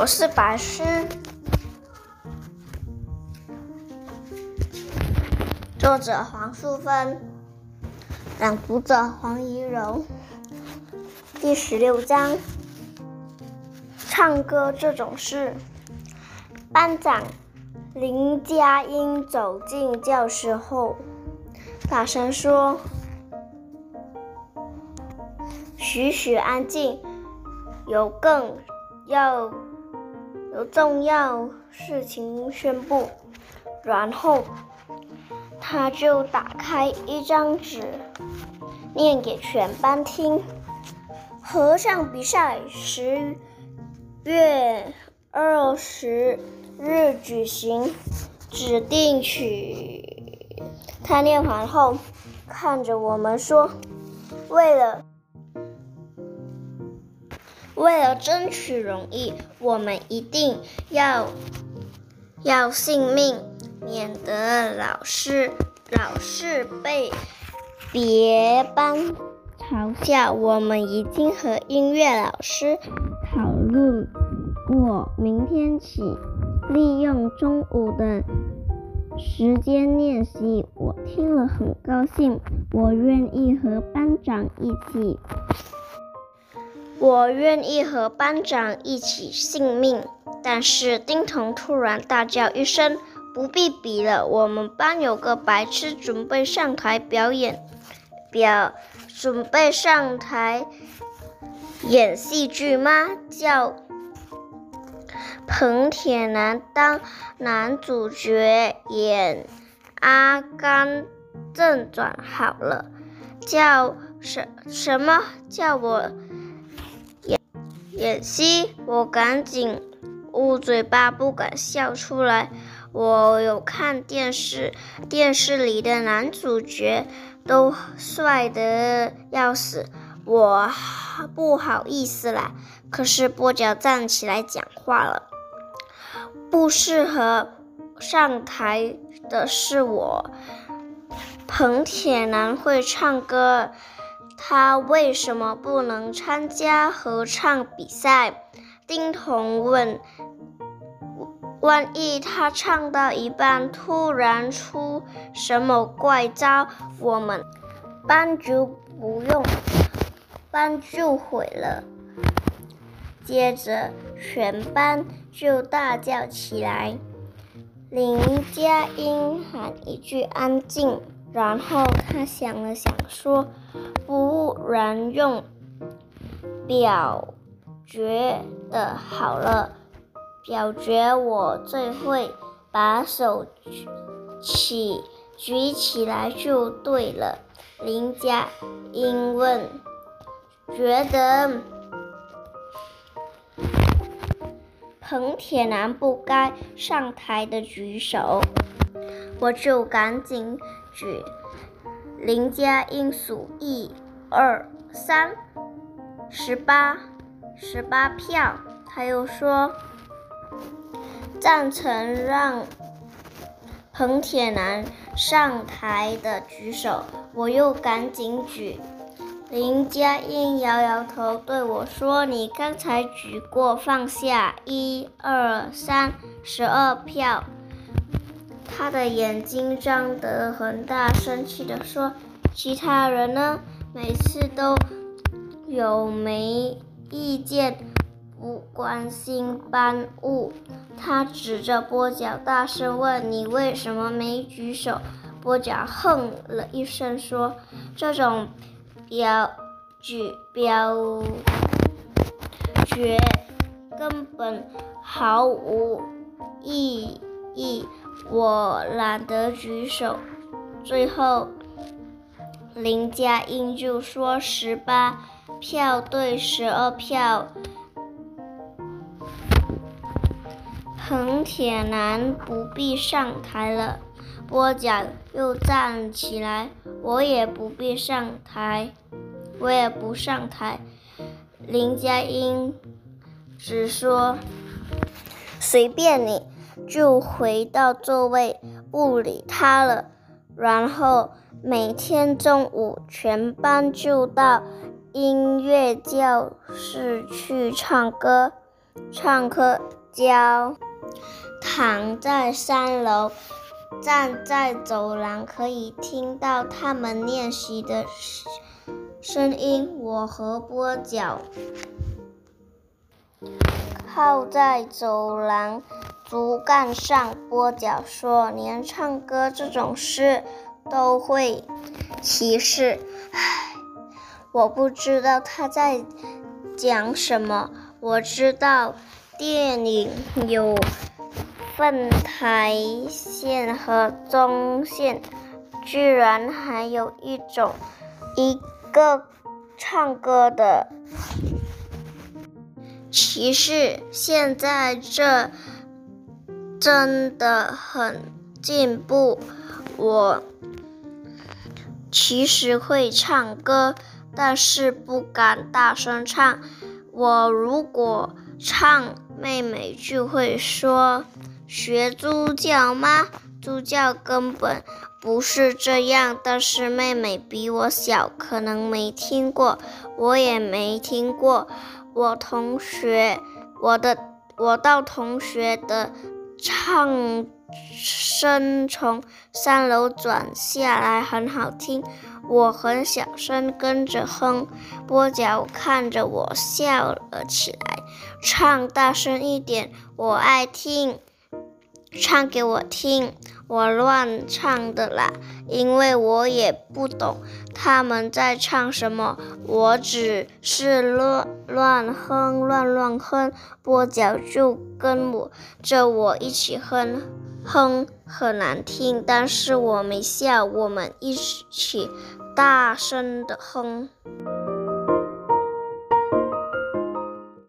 我是白诗。作者黄淑芬，朗读者黄怡柔。第十六章，唱歌这种事。班长林佳音走进教室后，大声说：“许许安静，有更要。”有重要事情宣布，然后他就打开一张纸，念给全班听。合唱比赛十月二十日举行，指定曲。他念完后，看着我们说：“为了。”为了争取荣誉，我们一定要要性命，免得老师老是被别班嘲笑。我们已经和音乐老师讨论过，明天起利用中午的时间练习。我听了很高兴，我愿意和班长一起。我愿意和班长一起性命，但是丁彤突然大叫一声：“不必比了！我们班有个白痴准备上台表演，表准备上台演戏剧吗？叫彭铁男当男主角演《阿甘正传》好了。叫什什么？叫我？”演戏，我赶紧捂嘴巴，不敢笑出来。我有看电视，电视里的男主角都帅得要死，我不好意思啦。可是波脚站起来讲话了，不适合上台的是我。彭铁男会唱歌。他为什么不能参加合唱比赛？丁彤问。万一他唱到一半突然出什么怪招，我们班就不用，班就毁了。接着全班就大叫起来。林佳音喊一句“安静”。然后他想了想，说：“然用表决的好了。表决我最会，把手起举起来就对了。”林佳音问：“觉得彭铁男不该上台的举手。”我就赶紧。举林家英数一、二、三，十八，十八票。他又说赞成让彭铁男上台的举手，我又赶紧举。林佳英摇摇头对我说：“你刚才举过，放下。一、二、三，十二票。”他的眼睛张得很大，生气地说：“其他人呢？每次都有没意见，不关心班务。”他指着波角大声问：“你为什么没举手？”波角哼了一声说：“这种表举表决根本毫无意义。”我懒得举手，最后林佳音就说：“十八票对十二票，彭铁男不必上台了。”波角又站起来：“我也不必上台，我也不上台。”林佳音只说：“随便你。”就回到座位，不理他了。然后每天中午，全班就到音乐教室去唱歌。唱歌教，躺在三楼，站在走廊，可以听到他们练习的声音。我和波角靠在走廊竹竿上。波角说：“连唱歌这种事都会歧视。”唉，我不知道他在讲什么。我知道电影有分台线和中线，居然还有一种一个唱歌的骑士。现在这真的很进步。我其实会唱歌，但是不敢大声唱。我如果唱，妹妹就会说：“学猪叫吗？猪叫根本不是这样。”但是妹妹比我小，可能没听过，我也没听过。我同学，我的，我到同学的唱声从三楼转下来，很好听。我很小声跟着哼，波角看着我笑了起来，唱大声一点，我爱听，唱给我听，我乱唱的啦，因为我也不懂他们在唱什么，我只是乱乱哼，乱乱哼，波角就跟我着我一起哼。哼，很难听，但是我没笑，我们一起大声的哼。